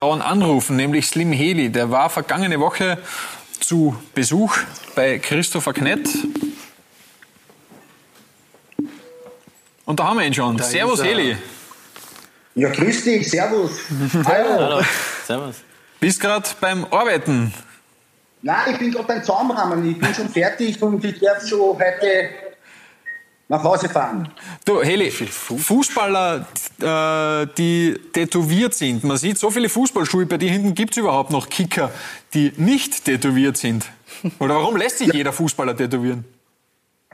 anrufen, nämlich Slim Heli. Der war vergangene Woche zu Besuch bei Christopher Knett. Und da haben wir ihn schon. Da Servus, Heli. Ja, grüß dich, servus. Hallo. Hallo. Servus. Bist gerade beim Arbeiten? Nein, ich bin gerade beim Zaumrahmen. Ich bin schon fertig und ich darf schon heute nach Hause fahren. Du, Heli, Fußballer, die tätowiert sind. Man sieht so viele Fußballschuhe, bei dir hinten gibt es überhaupt noch Kicker, die nicht tätowiert sind. Oder warum lässt sich ja. jeder Fußballer tätowieren?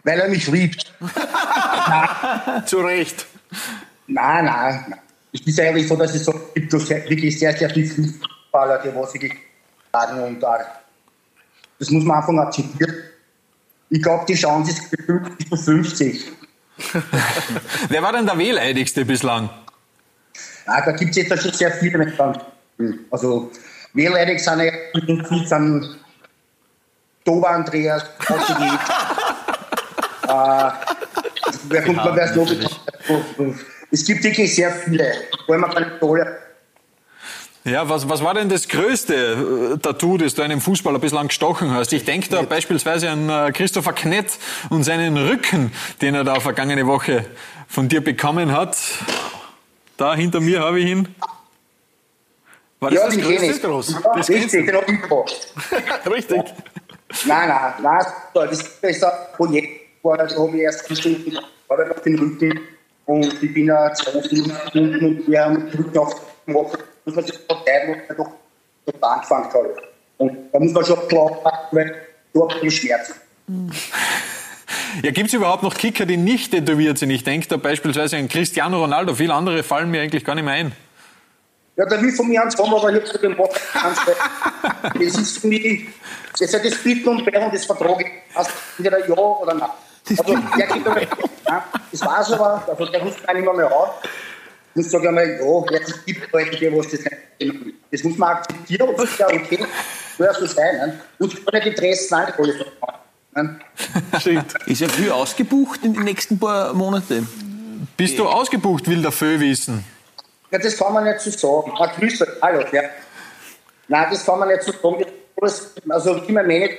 Weil er mich liebt. Zu Recht. Nein, nein, nein. Es ist eigentlich so, dass es so gibt wirklich sehr, sehr viele Fußballer, die was wirklich sagen und äh, das muss man einfach akzeptieren ich glaube, die Chance ist 50 zu 50. Wer war denn der Wehleidigste bislang? Ah, da gibt es jetzt schon sehr viele mit Also wehleidig sind ja sind Toba Andreas, äh, wer kommt man, wer es Es gibt wirklich sehr viele. Vor allem keine tolle ja, was, was war denn das größte äh, Tattoo, das du einem Fußballer bislang gestochen hast? Ich denke da Knett. beispielsweise an äh, Christopher Knett und seinen Rücken, den er da vergangene Woche von dir bekommen hat. Da hinter mir habe ich ihn. War das ja, das größte? Ist groß. Ja, das richtig, den Richtig. Nein, nein, nein, das ist ein Projekt, da habe ich erst gefunden, habe auf den Rücken und ich bin ja zwei Stunden und wir haben den Rücken auf gemacht muss man sich verteidigen, weil doch dort angefangen hat. Und da muss man schon klar machen, weil dort die Schmerzen. Ja, gibt es überhaupt noch Kicker, die nicht tätowiert sind? Ich denke da beispielsweise an Cristiano Ronaldo. Viele andere fallen mir eigentlich gar nicht mehr ein. Ja, der will von mir ans haben, aber ich habe zu dem Wort Das ist für mich, das ist das Bitten und Bären des Vertrages. Also entweder ja oder nein. Also, der geht aber, das weiß aber, also der ruft einen immer mehr an. Und sage einmal, ja, jetzt gibt Leute, die was das nicht Das muss man akzeptieren und ist ja okay, soll so sein. Ne? Und ich kann nicht Interessen Alkohol ne? Stimmt. Ist ja viel ausgebucht in den nächsten paar Monaten. Bist du ausgebucht, will der Föh wissen? Ja, das kann man nicht so sagen. Ah, Grüße, hallo, ja. Nein, das kann man nicht so sagen. Also, wie man Manager,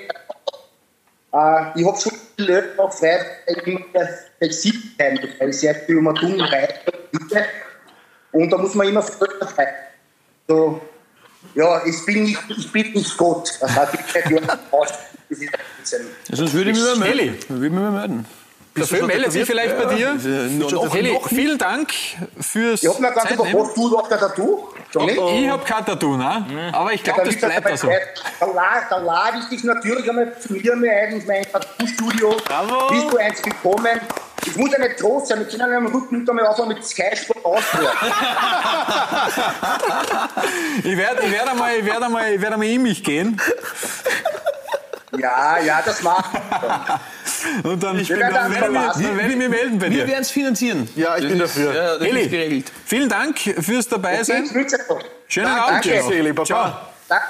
äh, ich habe schon viele Leute noch frei, immer flexibel sein, weil ich sehr viel um tun. Und da muss man immer fröhlich sein. So, ja, ich bin nicht, ich bin nicht Gott. Das heißt, ich aus. Das ist ein bisschen. Sonst würde ich mich mal melden. Würde ich mich melden. Der Film meldet sich vielleicht bei dir. Heli, vielen Dank fürs Ich habe mir ganz über hast du noch ein Tattoo? Oh, oh. Ich habe kein Tattoo, ne? aber ich glaube, das bleibt da so. Dann lade ich dich natürlich einmal zu mir ein in mein Tattoo-Studio. Bist du eins gekommen? Ich muss ja nicht groß sein, wir können ja am Rücken nicht einmal aufhören mit Sky Sport Austria. ich werde ich werd einmal, ich werd einmal, ich werd einmal in mich gehen. Ja, ja, das macht. Und dann, ich bin dann, dann, werde, mir, dann werde ich mich melden bei dir. Wir werden es finanzieren. Ja, ich das bin dafür. Ja, Eli, vielen Dank fürs Dabeisein. Okay, Schönen Abend. Danke. Eli, Baba. Ciao. Danke.